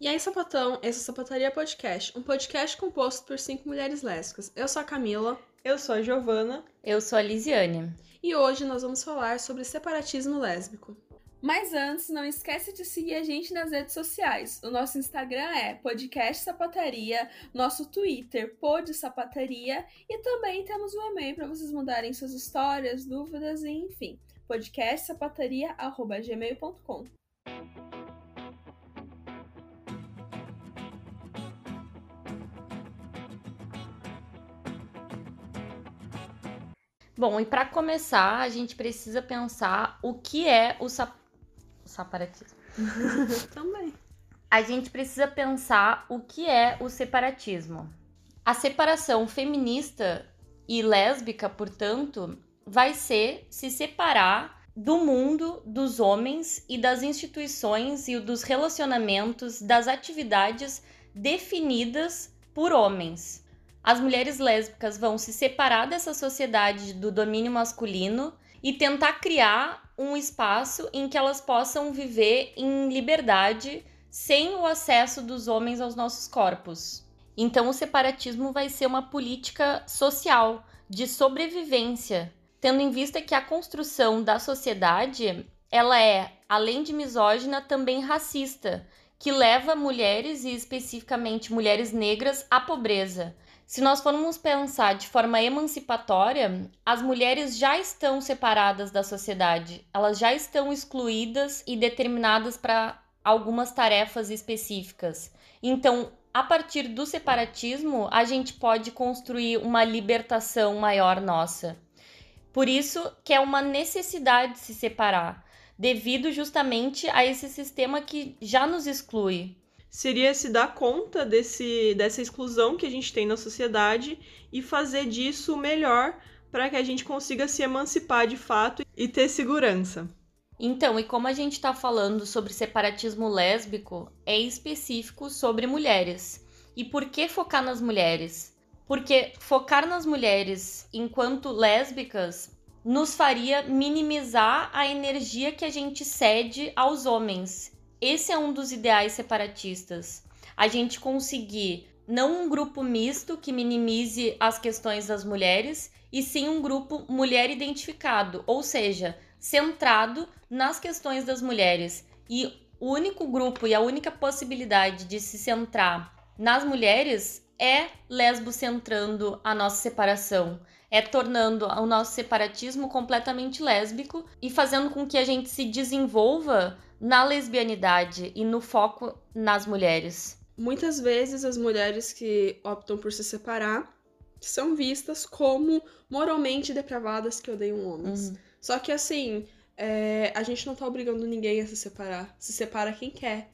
E aí, sapatão, esse é o Sapataria Podcast, um podcast composto por cinco mulheres lésbicas. Eu sou a Camila. Eu sou a Giovana. Eu sou a Lisiane. E hoje nós vamos falar sobre separatismo lésbico. Mas antes, não esquece de seguir a gente nas redes sociais. O nosso Instagram é Podcast Sapataria, nosso Twitter Pod Sapataria e também temos um e-mail para vocês mandarem suas histórias, dúvidas e enfim, podcastsapataria@gmail.com. Bom, e para começar, a gente precisa pensar o que é o sap... separatismo. Também. A gente precisa pensar o que é o separatismo. A separação feminista e lésbica, portanto, vai ser se separar do mundo, dos homens e das instituições e dos relacionamentos, das atividades definidas por homens as mulheres lésbicas vão se separar dessa sociedade do domínio masculino e tentar criar um espaço em que elas possam viver em liberdade sem o acesso dos homens aos nossos corpos. Então, o separatismo vai ser uma política social de sobrevivência, tendo em vista que a construção da sociedade ela é, além de misógina, também racista, que leva mulheres e especificamente mulheres negras à pobreza se nós formos pensar de forma emancipatória, as mulheres já estão separadas da sociedade, elas já estão excluídas e determinadas para algumas tarefas específicas. Então, a partir do separatismo, a gente pode construir uma libertação maior nossa. Por isso que é uma necessidade de se separar, devido justamente a esse sistema que já nos exclui seria se dar conta desse, dessa exclusão que a gente tem na sociedade e fazer disso melhor para que a gente consiga se emancipar de fato e ter segurança. Então, e como a gente está falando sobre separatismo lésbico, é específico sobre mulheres. E por que focar nas mulheres? Porque focar nas mulheres enquanto lésbicas nos faria minimizar a energia que a gente cede aos homens esse é um dos ideais separatistas. A gente conseguir não um grupo misto que minimize as questões das mulheres, e sim um grupo mulher identificado, ou seja, centrado nas questões das mulheres. E o único grupo e a única possibilidade de se centrar nas mulheres é lesbo centrando a nossa separação, é tornando o nosso separatismo completamente lésbico e fazendo com que a gente se desenvolva na lesbianidade e no foco nas mulheres. Muitas vezes as mulheres que optam por se separar são vistas como moralmente depravadas que odeiam homens. Uhum. Só que assim, é, a gente não tá obrigando ninguém a se separar. Se separa quem quer.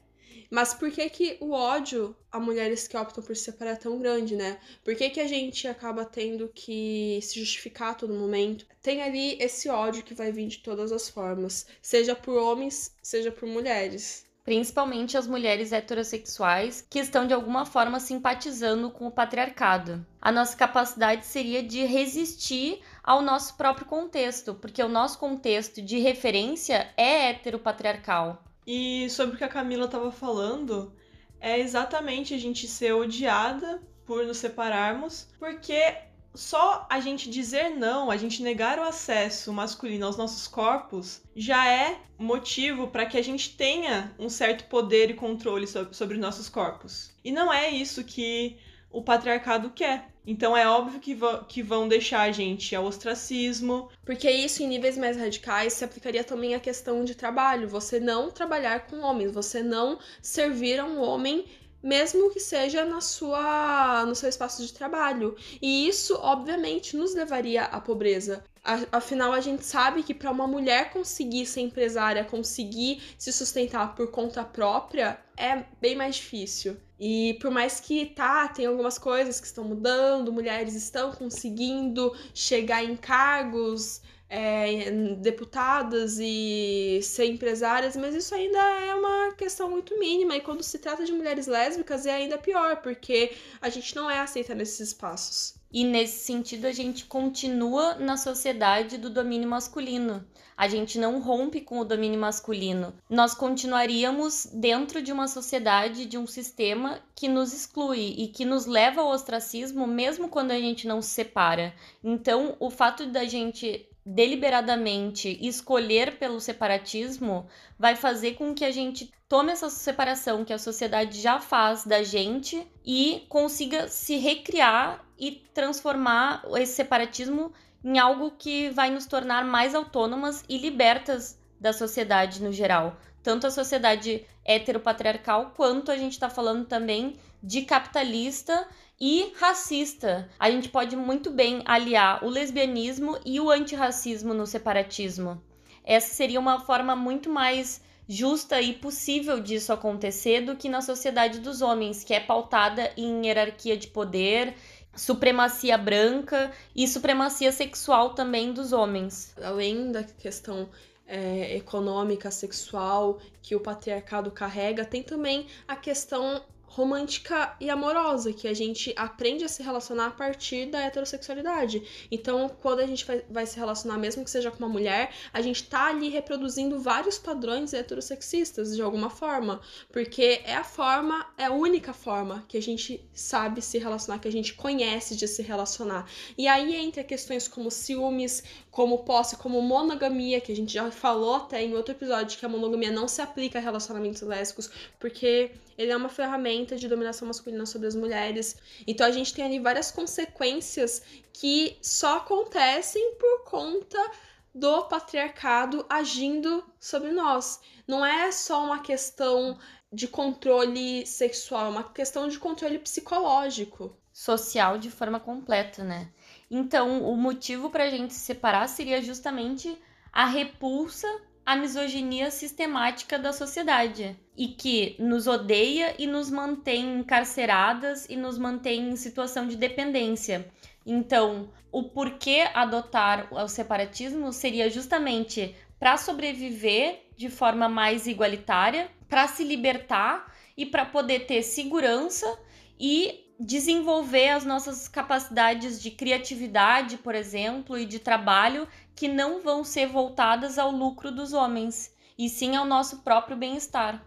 Mas por que que o ódio a mulheres que optam por se separar é tão grande, né? Por que que a gente acaba tendo que se justificar a todo momento? Tem ali esse ódio que vai vir de todas as formas, seja por homens, seja por mulheres principalmente as mulheres heterossexuais que estão de alguma forma simpatizando com o patriarcado. A nossa capacidade seria de resistir ao nosso próprio contexto, porque o nosso contexto de referência é heteropatriarcal. E sobre o que a Camila estava falando, é exatamente a gente ser odiada por nos separarmos, porque só a gente dizer não, a gente negar o acesso masculino aos nossos corpos, já é motivo para que a gente tenha um certo poder e controle sobre, sobre nossos corpos. E não é isso que o patriarcado quer. Então é óbvio que, que vão deixar a gente ao ostracismo. Porque isso, em níveis mais radicais, se aplicaria também à questão de trabalho. Você não trabalhar com homens, você não servir a um homem mesmo que seja na sua no seu espaço de trabalho. E isso, obviamente, nos levaria à pobreza. Afinal, a gente sabe que para uma mulher conseguir ser empresária, conseguir se sustentar por conta própria, é bem mais difícil. E por mais que tá, tem algumas coisas que estão mudando, mulheres estão conseguindo chegar em cargos é, deputadas e ser empresárias, mas isso ainda é uma questão muito mínima. E quando se trata de mulheres lésbicas, é ainda pior, porque a gente não é aceita nesses espaços. E nesse sentido, a gente continua na sociedade do domínio masculino. A gente não rompe com o domínio masculino. Nós continuaríamos dentro de uma sociedade, de um sistema que nos exclui e que nos leva ao ostracismo, mesmo quando a gente não se separa. Então, o fato da gente deliberadamente escolher pelo separatismo vai fazer com que a gente tome essa separação que a sociedade já faz da gente e consiga se recriar e transformar esse separatismo em algo que vai nos tornar mais autônomas e libertas da sociedade no geral. Tanto a sociedade heteropatriarcal, quanto a gente está falando também de capitalista e racista. A gente pode muito bem aliar o lesbianismo e o antirracismo no separatismo. Essa seria uma forma muito mais justa e possível disso acontecer do que na sociedade dos homens, que é pautada em hierarquia de poder, supremacia branca e supremacia sexual também dos homens. Além da questão é, econômica, sexual que o patriarcado carrega, tem também a questão romântica e amorosa, que a gente aprende a se relacionar a partir da heterossexualidade. Então, quando a gente vai, se relacionar, mesmo que seja com uma mulher, a gente tá ali reproduzindo vários padrões heterossexistas de alguma forma, porque é a forma, é a única forma que a gente sabe se relacionar, que a gente conhece de se relacionar. E aí entra questões como ciúmes, como posse, como monogamia, que a gente já falou até em outro episódio que a monogamia não se aplica a relacionamentos lésbicos, porque ele é uma ferramenta de dominação masculina sobre as mulheres. Então a gente tem ali várias consequências que só acontecem por conta do patriarcado agindo sobre nós. Não é só uma questão de controle sexual, é uma questão de controle psicológico. Social de forma completa, né? Então, o motivo para a gente se separar seria justamente a repulsa à misoginia sistemática da sociedade e que nos odeia e nos mantém encarceradas e nos mantém em situação de dependência. Então, o porquê adotar o separatismo seria justamente para sobreviver de forma mais igualitária, para se libertar e para poder ter segurança e desenvolver as nossas capacidades de criatividade, por exemplo, e de trabalho que não vão ser voltadas ao lucro dos homens, e sim ao nosso próprio bem-estar.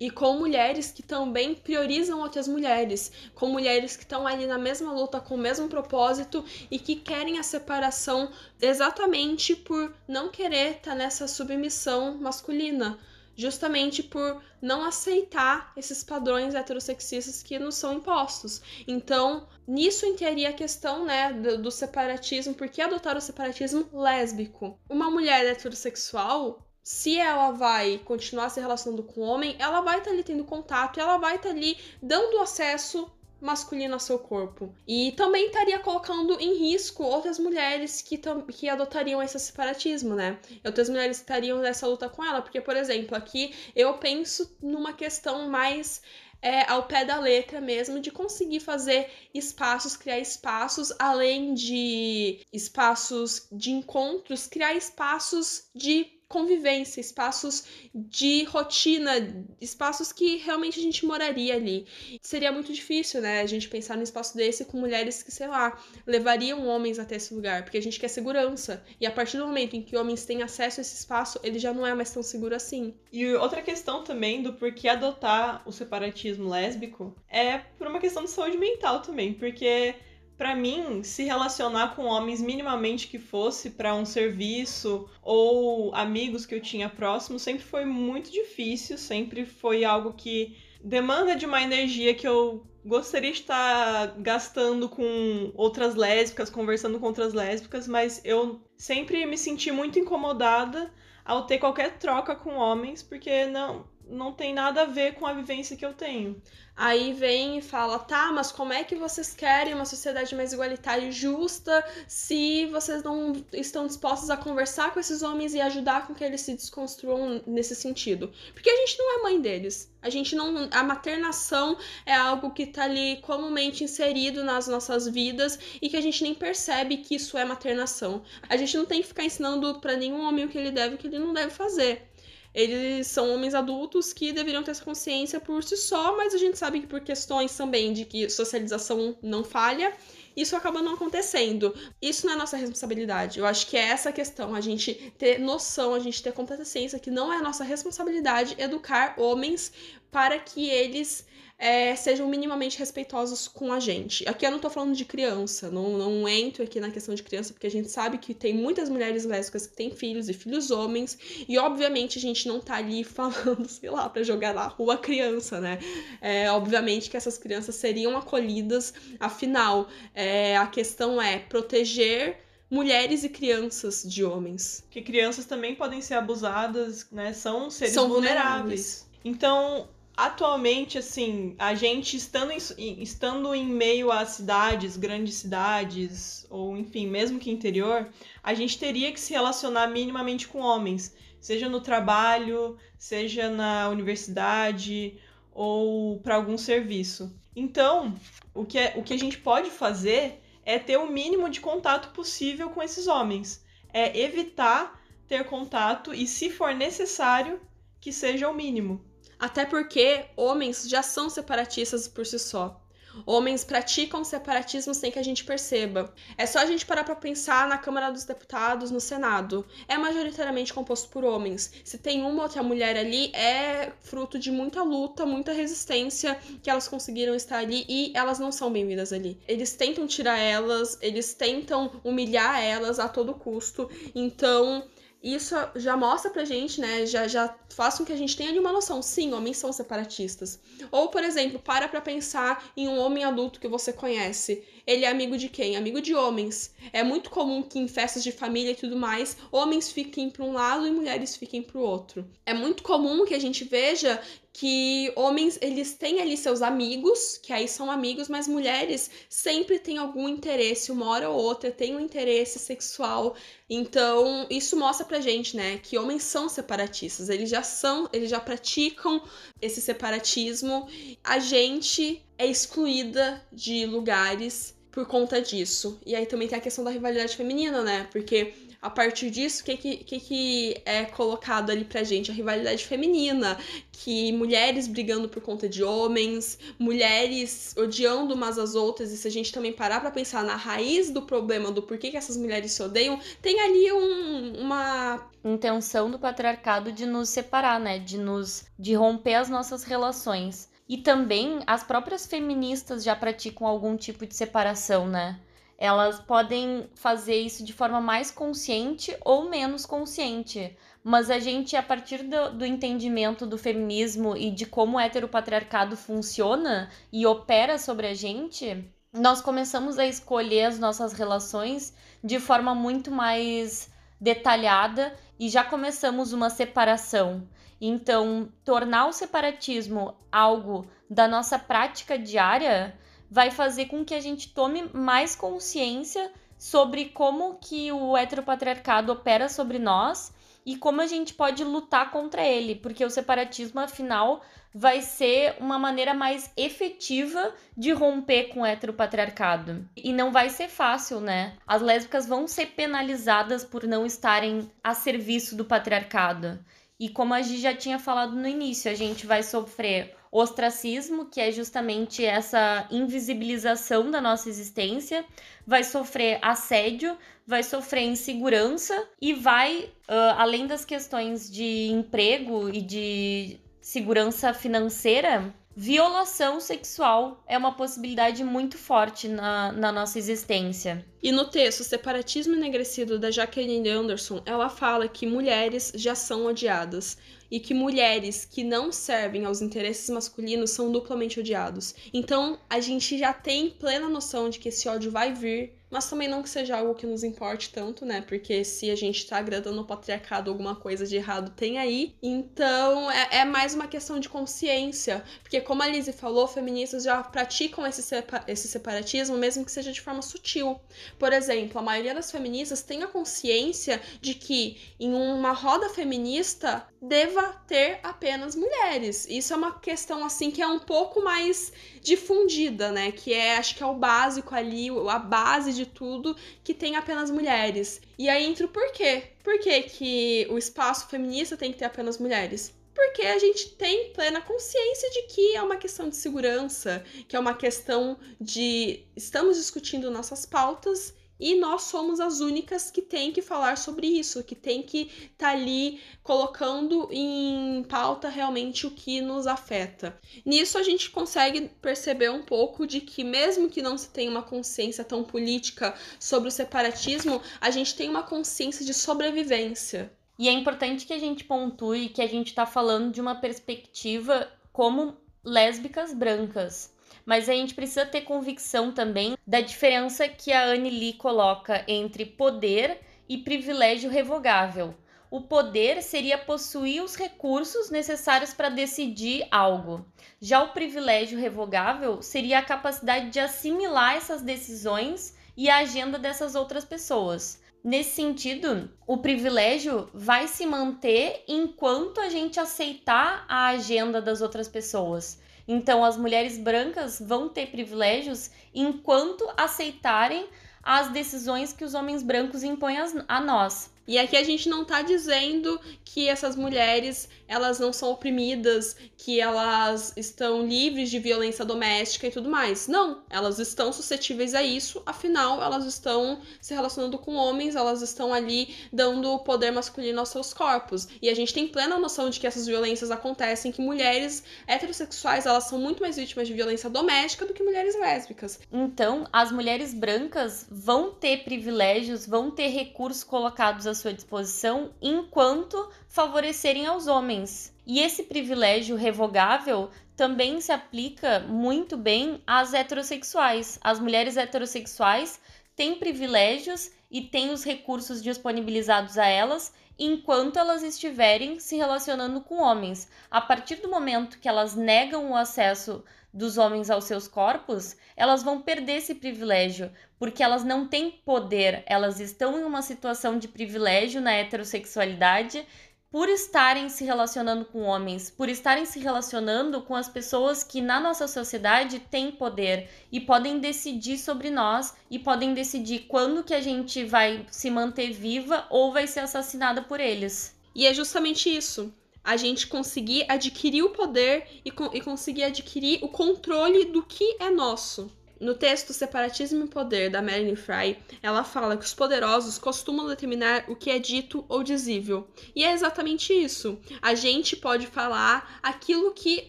E com mulheres que também priorizam outras mulheres, com mulheres que estão ali na mesma luta, com o mesmo propósito e que querem a separação exatamente por não querer estar tá nessa submissão masculina justamente por não aceitar esses padrões heterossexistas que nos são impostos. Então, nisso entraria a questão, né, do, do separatismo, por que adotar o separatismo lésbico? Uma mulher heterossexual, se ela vai continuar se relacionando com o homem, ela vai estar tá ali tendo contato, ela vai estar tá ali dando acesso masculino ao seu corpo. E também estaria colocando em risco outras mulheres que, que adotariam esse separatismo, né? Outras mulheres estariam nessa luta com ela, porque, por exemplo, aqui eu penso numa questão mais é, ao pé da letra mesmo, de conseguir fazer espaços, criar espaços, além de espaços de encontros, criar espaços de convivência, espaços de rotina, espaços que realmente a gente moraria ali. Seria muito difícil, né, a gente pensar num espaço desse com mulheres que, sei lá, levariam homens até esse lugar, porque a gente quer segurança. E a partir do momento em que homens têm acesso a esse espaço, ele já não é mais tão seguro assim. E outra questão também do porquê adotar o separatismo lésbico é por uma questão de saúde mental também, porque para mim, se relacionar com homens minimamente que fosse para um serviço ou amigos que eu tinha próximo sempre foi muito difícil, sempre foi algo que demanda de uma energia que eu gostaria de estar gastando com outras lésbicas, conversando com outras lésbicas, mas eu sempre me senti muito incomodada ao ter qualquer troca com homens, porque não não tem nada a ver com a vivência que eu tenho. Aí vem e fala, tá, mas como é que vocês querem uma sociedade mais igualitária e justa se vocês não estão dispostos a conversar com esses homens e ajudar com que eles se desconstruam nesse sentido? Porque a gente não é mãe deles. A gente não. A maternação é algo que tá ali comumente inserido nas nossas vidas e que a gente nem percebe que isso é maternação. A gente não tem que ficar ensinando para nenhum homem o que ele deve e o que ele não deve fazer eles são homens adultos que deveriam ter essa consciência por si só, mas a gente sabe que por questões também de que socialização não falha, isso acaba não acontecendo. Isso não é nossa responsabilidade. Eu acho que é essa a questão, a gente ter noção, a gente ter completa ciência que não é nossa responsabilidade educar homens para que eles é, sejam minimamente respeitosos com a gente. Aqui eu não tô falando de criança, não, não entro aqui na questão de criança, porque a gente sabe que tem muitas mulheres lésbicas que têm filhos e filhos homens, e obviamente a gente não tá ali falando, sei lá, pra jogar na rua criança, né? É, obviamente que essas crianças seriam acolhidas, afinal, é, a questão é proteger mulheres e crianças de homens. Que crianças também podem ser abusadas, né? São seres São vulneráveis. vulneráveis. Então, atualmente, assim, a gente estando em, estando em meio a cidades, grandes cidades, ou enfim, mesmo que interior, a gente teria que se relacionar minimamente com homens, seja no trabalho, seja na universidade ou para algum serviço. Então, o que, é, o que a gente pode fazer é ter o mínimo de contato possível com esses homens. É evitar ter contato e, se for necessário, que seja o mínimo. Até porque homens já são separatistas por si só. Homens praticam separatismo sem que a gente perceba. É só a gente parar para pensar na Câmara dos Deputados, no Senado. É majoritariamente composto por homens. Se tem uma outra mulher ali, é fruto de muita luta, muita resistência que elas conseguiram estar ali e elas não são bem-vindas ali. Eles tentam tirar elas, eles tentam humilhar elas a todo custo. Então, isso já mostra pra gente, né? Já, já faz com que a gente tenha ali uma noção. Sim, homens são separatistas. Ou, por exemplo, para pra pensar em um homem adulto que você conhece. Ele é amigo de quem? Amigo de homens. É muito comum que em festas de família e tudo mais, homens fiquem para um lado e mulheres fiquem para o outro. É muito comum que a gente veja que homens, eles têm ali seus amigos, que aí são amigos, mas mulheres sempre têm algum interesse, uma hora ou outra, tem um interesse sexual. Então, isso mostra pra gente, né, que homens são separatistas, eles já são, eles já praticam esse separatismo. A gente é excluída de lugares por conta disso. E aí também tem a questão da rivalidade feminina, né? Porque a partir disso, o que, que, que é colocado ali pra gente? A rivalidade feminina, que mulheres brigando por conta de homens, mulheres odiando umas às outras, e se a gente também parar pra pensar na raiz do problema do porquê que essas mulheres se odeiam, tem ali um, uma intenção do patriarcado de nos separar, né? De nos de romper as nossas relações. E também as próprias feministas já praticam algum tipo de separação, né? Elas podem fazer isso de forma mais consciente ou menos consciente. Mas a gente, a partir do, do entendimento do feminismo e de como o heteropatriarcado funciona e opera sobre a gente, nós começamos a escolher as nossas relações de forma muito mais detalhada e já começamos uma separação. Então, tornar o separatismo algo da nossa prática diária vai fazer com que a gente tome mais consciência sobre como que o heteropatriarcado opera sobre nós e como a gente pode lutar contra ele, porque o separatismo, afinal, vai ser uma maneira mais efetiva de romper com o heteropatriarcado. E não vai ser fácil, né? As lésbicas vão ser penalizadas por não estarem a serviço do patriarcado. E como a gente já tinha falado no início, a gente vai sofrer ostracismo, que é justamente essa invisibilização da nossa existência, vai sofrer assédio, vai sofrer insegurança e vai, uh, além das questões de emprego e de segurança financeira, violação sexual é uma possibilidade muito forte na, na nossa existência. E no texto Separatismo Enegrecido da Jacqueline Anderson, ela fala que mulheres já são odiadas e que mulheres que não servem aos interesses masculinos são duplamente odiados. Então, a gente já tem plena noção de que esse ódio vai vir mas também não que seja algo que nos importe tanto, né? Porque se a gente tá agradando o patriarcado, alguma coisa de errado tem aí. Então é, é mais uma questão de consciência. Porque, como a Lizzie falou, feministas já praticam esse, sepa esse separatismo, mesmo que seja de forma sutil. Por exemplo, a maioria das feministas tem a consciência de que em uma roda feminista deva ter apenas mulheres. Isso é uma questão assim que é um pouco mais difundida, né? Que é, acho que é o básico ali, a base de tudo, que tem apenas mulheres. E aí entra o porquê. Por que, que o espaço feminista tem que ter apenas mulheres? porque a gente tem plena consciência de que é uma questão de segurança, que é uma questão de estamos discutindo nossas pautas e nós somos as únicas que tem que falar sobre isso, que tem que estar tá ali colocando em pauta realmente o que nos afeta. Nisso a gente consegue perceber um pouco de que mesmo que não se tenha uma consciência tão política sobre o separatismo, a gente tem uma consciência de sobrevivência. E é importante que a gente pontue que a gente está falando de uma perspectiva como lésbicas brancas mas a gente precisa ter convicção também da diferença que a Anne Lee coloca entre poder e privilégio revogável. O poder seria possuir os recursos necessários para decidir algo. Já o privilégio revogável seria a capacidade de assimilar essas decisões e a agenda dessas outras pessoas. Nesse sentido, o privilégio vai se manter enquanto a gente aceitar a agenda das outras pessoas. Então, as mulheres brancas vão ter privilégios enquanto aceitarem as decisões que os homens brancos impõem a nós. E aqui a gente não tá dizendo que essas mulheres elas não são oprimidas, que elas estão livres de violência doméstica e tudo mais. Não, elas estão suscetíveis a isso, afinal elas estão se relacionando com homens, elas estão ali dando poder masculino aos seus corpos. E a gente tem plena noção de que essas violências acontecem, que mulheres heterossexuais elas são muito mais vítimas de violência doméstica do que mulheres lésbicas. Então, as mulheres brancas vão ter privilégios, vão ter recursos colocados à sua disposição enquanto favorecerem aos homens. E esse privilégio revogável também se aplica muito bem às heterossexuais. As mulheres heterossexuais têm privilégios e têm os recursos disponibilizados a elas enquanto elas estiverem se relacionando com homens. A partir do momento que elas negam o acesso dos homens aos seus corpos, elas vão perder esse privilégio, porque elas não têm poder, elas estão em uma situação de privilégio na heterossexualidade por estarem se relacionando com homens, por estarem se relacionando com as pessoas que na nossa sociedade têm poder e podem decidir sobre nós e podem decidir quando que a gente vai se manter viva ou vai ser assassinada por eles. E é justamente isso a gente conseguir adquirir o poder e, e conseguir adquirir o controle do que é nosso. No texto Separatismo e Poder, da Melanie Fry, ela fala que os poderosos costumam determinar o que é dito ou dizível. E é exatamente isso. A gente pode falar aquilo que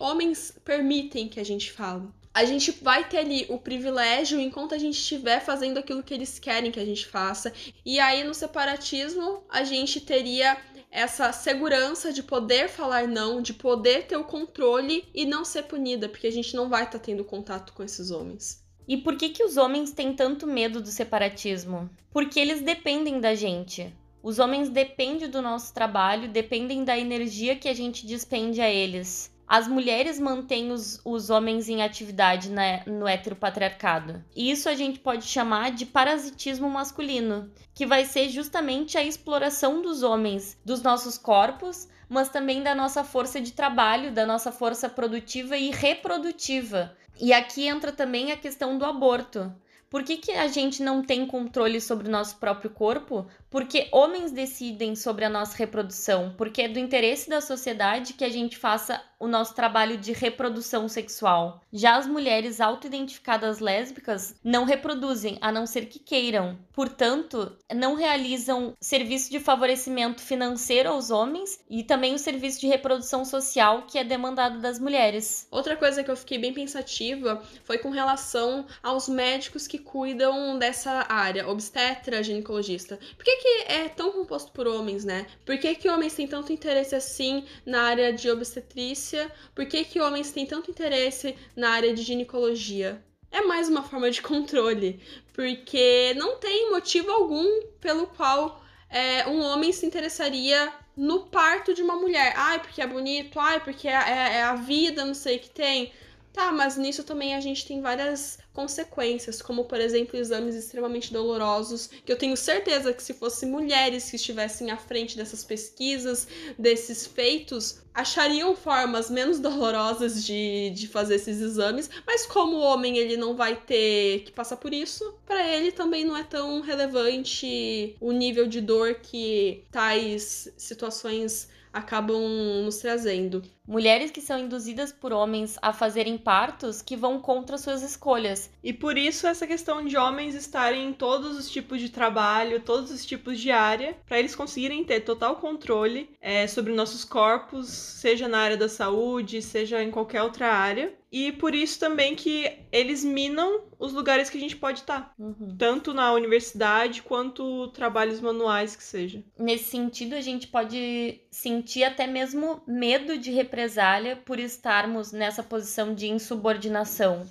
homens permitem que a gente fale. A gente vai ter ali o privilégio enquanto a gente estiver fazendo aquilo que eles querem que a gente faça. E aí no separatismo, a gente teria essa segurança de poder falar não, de poder ter o controle e não ser punida, porque a gente não vai estar tá tendo contato com esses homens. E por que que os homens têm tanto medo do separatismo? Porque eles dependem da gente. Os homens dependem do nosso trabalho, dependem da energia que a gente despende a eles as mulheres mantêm os, os homens em atividade na, no heteropatriarcado. E isso a gente pode chamar de parasitismo masculino, que vai ser justamente a exploração dos homens, dos nossos corpos, mas também da nossa força de trabalho, da nossa força produtiva e reprodutiva. E aqui entra também a questão do aborto. Por que, que a gente não tem controle sobre o nosso próprio corpo? Porque homens decidem sobre a nossa reprodução, porque é do interesse da sociedade que a gente faça o nosso trabalho de reprodução sexual. Já as mulheres auto-identificadas lésbicas não reproduzem, a não ser que queiram. Portanto, não realizam serviço de favorecimento financeiro aos homens e também o serviço de reprodução social que é demandado das mulheres. Outra coisa que eu fiquei bem pensativa foi com relação aos médicos que cuidam dessa área, obstetra, ginecologista. Por que que é tão composto por homens, né? Por que, que homens têm tanto interesse assim na área de obstetrícia? Por que, que homens têm tanto interesse na área de ginecologia? é mais uma forma de controle, porque não tem motivo algum pelo qual é, um homem se interessaria no parto de uma mulher. Ai, porque é bonito, ai, porque é, é, é a vida, não sei o que tem. Tá, mas nisso também a gente tem várias consequências, como por exemplo exames extremamente dolorosos, que eu tenho certeza que se fossem mulheres que estivessem à frente dessas pesquisas, desses feitos, achariam formas menos dolorosas de, de fazer esses exames, mas como o homem ele não vai ter que passar por isso, para ele também não é tão relevante o nível de dor que tais situações acabam nos trazendo. Mulheres que são induzidas por homens a fazerem partos que vão contra suas escolhas. E por isso essa questão de homens estarem em todos os tipos de trabalho, todos os tipos de área, para eles conseguirem ter total controle é, sobre nossos corpos, seja na área da saúde, seja em qualquer outra área. E por isso também que eles minam os lugares que a gente pode estar. Uhum. Tanto na universidade quanto trabalhos manuais que seja. Nesse sentido, a gente pode sentir até mesmo medo de represália por estarmos nessa posição de insubordinação.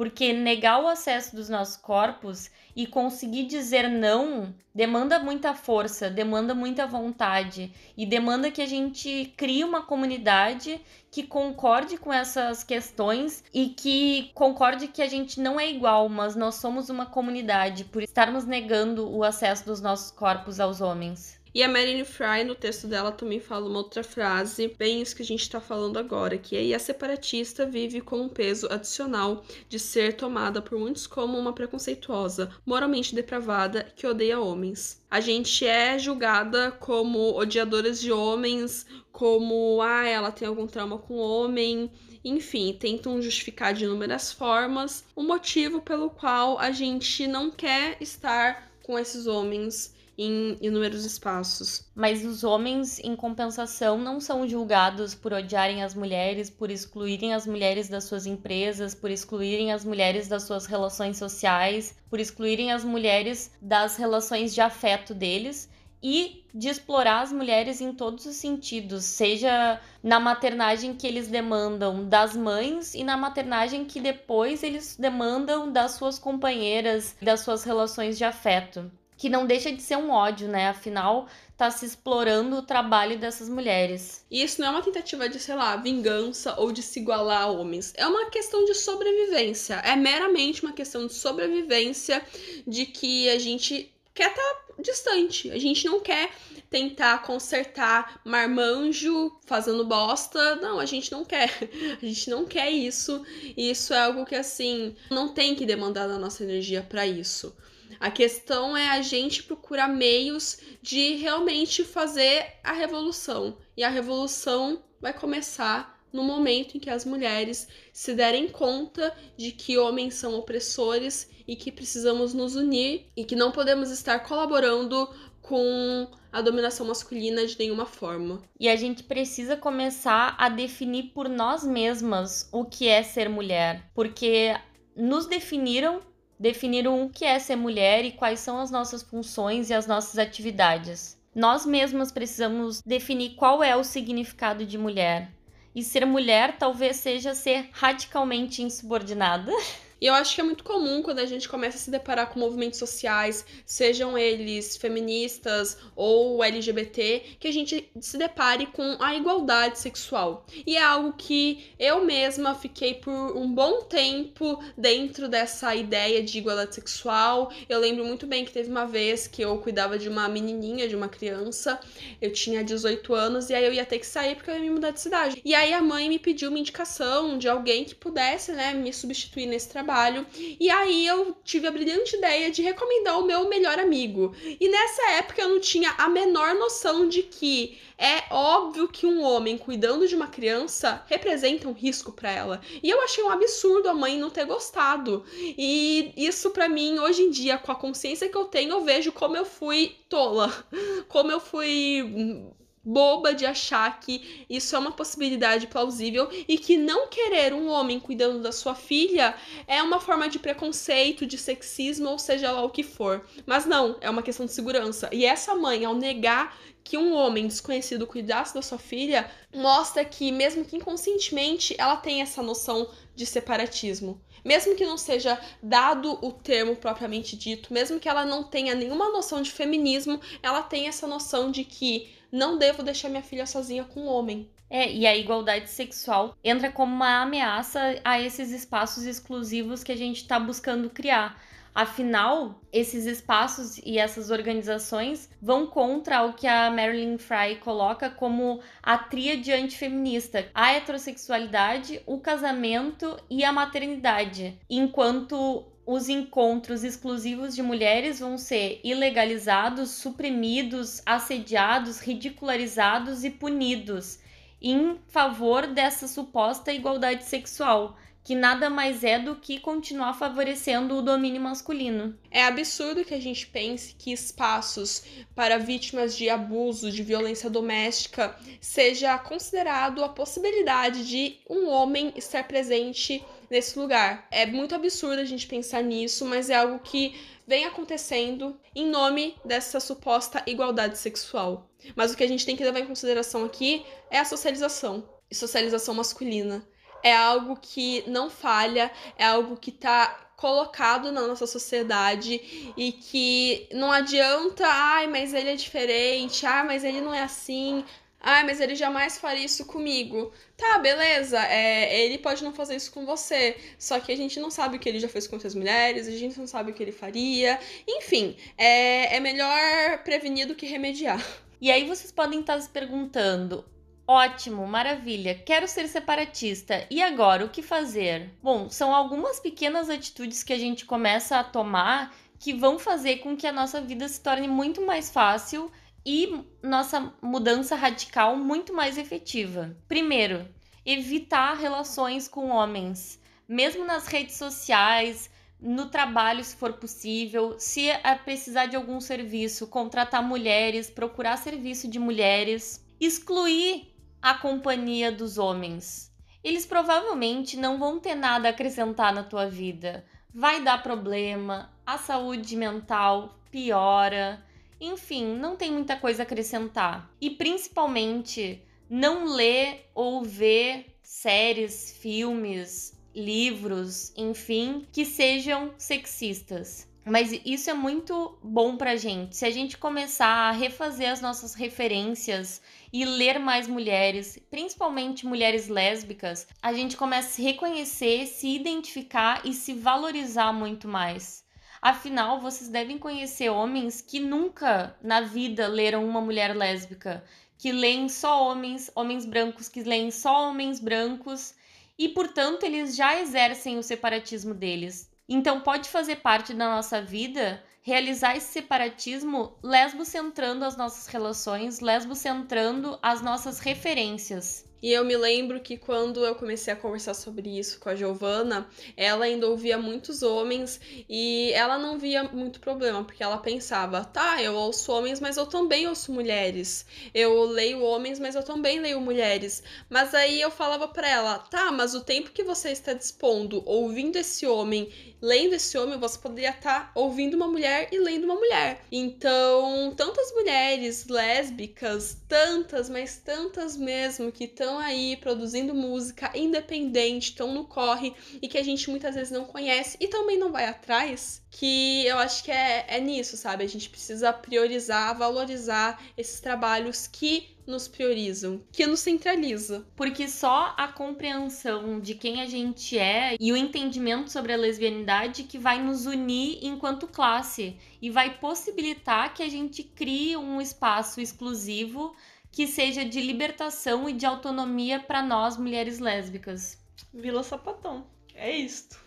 Porque negar o acesso dos nossos corpos e conseguir dizer não demanda muita força, demanda muita vontade e demanda que a gente crie uma comunidade que concorde com essas questões e que concorde que a gente não é igual, mas nós somos uma comunidade por estarmos negando o acesso dos nossos corpos aos homens. E a Marilyn Fry, no texto dela, também fala uma outra frase, bem isso que a gente está falando agora, que aí a separatista vive com um peso adicional de ser tomada por muitos como uma preconceituosa, moralmente depravada, que odeia homens. A gente é julgada como odiadoras de homens, como, ah, ela tem algum trauma com homem, enfim, tentam justificar de inúmeras formas o motivo pelo qual a gente não quer estar com esses homens em inúmeros espaços. Mas os homens, em compensação, não são julgados por odiarem as mulheres, por excluírem as mulheres das suas empresas, por excluírem as mulheres das suas relações sociais, por excluírem as mulheres das relações de afeto deles e de explorar as mulheres em todos os sentidos, seja na maternagem que eles demandam das mães e na maternagem que depois eles demandam das suas companheiras, das suas relações de afeto que não deixa de ser um ódio, né? Afinal, tá se explorando o trabalho dessas mulheres. E isso não é uma tentativa de, sei lá, vingança ou de se igualar a homens. É uma questão de sobrevivência. É meramente uma questão de sobrevivência de que a gente quer estar tá distante. A gente não quer tentar consertar marmanjo fazendo bosta. Não, a gente não quer. A gente não quer isso. E isso é algo que assim, não tem que demandar da nossa energia para isso. A questão é a gente procurar meios de realmente fazer a revolução. E a revolução vai começar no momento em que as mulheres se derem conta de que homens são opressores e que precisamos nos unir e que não podemos estar colaborando com a dominação masculina de nenhuma forma. E a gente precisa começar a definir por nós mesmas o que é ser mulher, porque nos definiram definiram o que é ser mulher e quais são as nossas funções e as nossas atividades. Nós mesmas precisamos definir qual é o significado de mulher. E ser mulher talvez seja ser radicalmente insubordinada. E eu acho que é muito comum quando a gente começa a se deparar com movimentos sociais, sejam eles feministas ou LGBT, que a gente se depare com a igualdade sexual. E é algo que eu mesma fiquei por um bom tempo dentro dessa ideia de igualdade sexual. Eu lembro muito bem que teve uma vez que eu cuidava de uma menininha, de uma criança, eu tinha 18 anos e aí eu ia ter que sair porque eu ia me mudar de cidade. E aí a mãe me pediu uma indicação de alguém que pudesse, né, me substituir nesse trabalho trabalho. E aí eu tive a brilhante ideia de recomendar o meu melhor amigo. E nessa época eu não tinha a menor noção de que é óbvio que um homem cuidando de uma criança representa um risco para ela. E eu achei um absurdo a mãe não ter gostado. E isso para mim hoje em dia, com a consciência que eu tenho, eu vejo como eu fui tola, como eu fui boba de achar que isso é uma possibilidade plausível e que não querer um homem cuidando da sua filha é uma forma de preconceito, de sexismo, ou seja lá o que for. Mas não, é uma questão de segurança. E essa mãe, ao negar que um homem desconhecido cuidasse da sua filha, mostra que, mesmo que inconscientemente, ela tem essa noção de separatismo. Mesmo que não seja dado o termo propriamente dito, mesmo que ela não tenha nenhuma noção de feminismo, ela tem essa noção de que não devo deixar minha filha sozinha com um homem. É, e a igualdade sexual entra como uma ameaça a esses espaços exclusivos que a gente está buscando criar. Afinal, esses espaços e essas organizações vão contra o que a Marilyn Fry coloca como a tríade antifeminista: a heterossexualidade, o casamento e a maternidade. Enquanto os encontros exclusivos de mulheres vão ser ilegalizados, suprimidos, assediados, ridicularizados e punidos em favor dessa suposta igualdade sexual que nada mais é do que continuar favorecendo o domínio masculino. É absurdo que a gente pense que espaços para vítimas de abuso, de violência doméstica, seja considerado a possibilidade de um homem estar presente nesse lugar. É muito absurdo a gente pensar nisso, mas é algo que vem acontecendo em nome dessa suposta igualdade sexual. Mas o que a gente tem que levar em consideração aqui é a socialização, e socialização masculina é algo que não falha, é algo que tá colocado na nossa sociedade e que não adianta, ai, mas ele é diferente, ai, mas ele não é assim, ai, mas ele jamais faria isso comigo. Tá, beleza, é, ele pode não fazer isso com você, só que a gente não sabe o que ele já fez com outras mulheres, a gente não sabe o que ele faria. Enfim, é, é melhor prevenir do que remediar. E aí vocês podem estar se perguntando: Ótimo, maravilha. Quero ser separatista. E agora, o que fazer? Bom, são algumas pequenas atitudes que a gente começa a tomar que vão fazer com que a nossa vida se torne muito mais fácil e nossa mudança radical muito mais efetiva. Primeiro, evitar relações com homens, mesmo nas redes sociais, no trabalho, se for possível, se precisar de algum serviço, contratar mulheres, procurar serviço de mulheres, excluir a companhia dos homens. Eles provavelmente não vão ter nada a acrescentar na tua vida. Vai dar problema, a saúde mental piora, enfim, não tem muita coisa a acrescentar. E principalmente, não ler ou ver séries, filmes, livros, enfim, que sejam sexistas. Mas isso é muito bom pra gente. Se a gente começar a refazer as nossas referências e ler mais mulheres, principalmente mulheres lésbicas, a gente começa a se reconhecer, se identificar e se valorizar muito mais. Afinal, vocês devem conhecer homens que nunca na vida leram uma mulher lésbica, que leem só homens, homens brancos que leem só homens brancos, e portanto eles já exercem o separatismo deles. Então pode fazer parte da nossa vida realizar esse separatismo lesbo-centrando as nossas relações, lesbo-centrando as nossas referências. E eu me lembro que quando eu comecei a conversar sobre isso com a Giovana, ela ainda ouvia muitos homens e ela não via muito problema, porque ela pensava, tá, eu ouço homens, mas eu também ouço mulheres. Eu leio homens, mas eu também leio mulheres. Mas aí eu falava para ela, tá, mas o tempo que você está dispondo ouvindo esse homem, lendo esse homem, você poderia estar tá ouvindo uma mulher e lendo uma mulher. Então, tantas mulheres lésbicas, tantas, mas tantas mesmo que estão estão aí produzindo música independente, estão no corre e que a gente muitas vezes não conhece e também não vai atrás, que eu acho que é, é nisso, sabe? A gente precisa priorizar, valorizar esses trabalhos que nos priorizam, que nos centraliza. Porque só a compreensão de quem a gente é e o entendimento sobre a lesbianidade que vai nos unir enquanto classe e vai possibilitar que a gente crie um espaço exclusivo que seja de libertação e de autonomia para nós mulheres lésbicas. Vila Sapatão. É isto.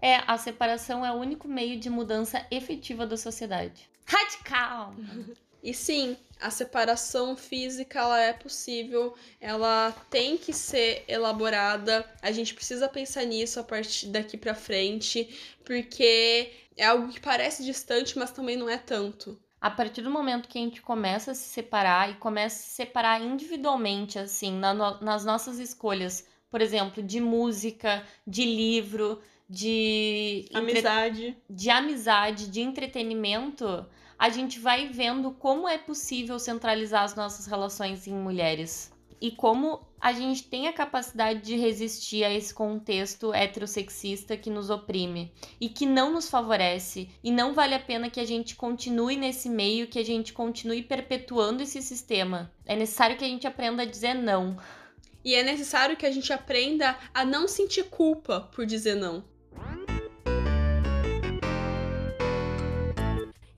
É, a separação é o único meio de mudança efetiva da sociedade. Radical! E sim, a separação física ela é possível, ela tem que ser elaborada. A gente precisa pensar nisso a partir daqui para frente, porque é algo que parece distante, mas também não é tanto a partir do momento que a gente começa a se separar e começa a se separar individualmente, assim, na no, nas nossas escolhas, por exemplo, de música, de livro, de amizade, entre... de amizade, de entretenimento, a gente vai vendo como é possível centralizar as nossas relações em mulheres. E como a gente tem a capacidade de resistir a esse contexto heterossexista que nos oprime e que não nos favorece e não vale a pena que a gente continue nesse meio, que a gente continue perpetuando esse sistema. É necessário que a gente aprenda a dizer não. E é necessário que a gente aprenda a não sentir culpa por dizer não.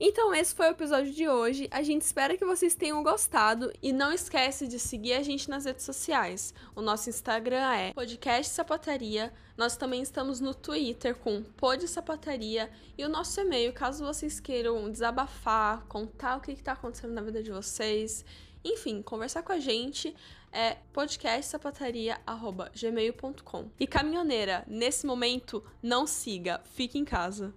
Então esse foi o episódio de hoje. A gente espera que vocês tenham gostado e não esquece de seguir a gente nas redes sociais. O nosso Instagram é podcast sapataria. Nós também estamos no Twitter com Pod Sapataria e o nosso e-mail, caso vocês queiram desabafar, contar o que está acontecendo na vida de vocês, enfim, conversar com a gente é podcastsapataria@gmail.com. E caminhoneira, nesse momento não siga, fique em casa.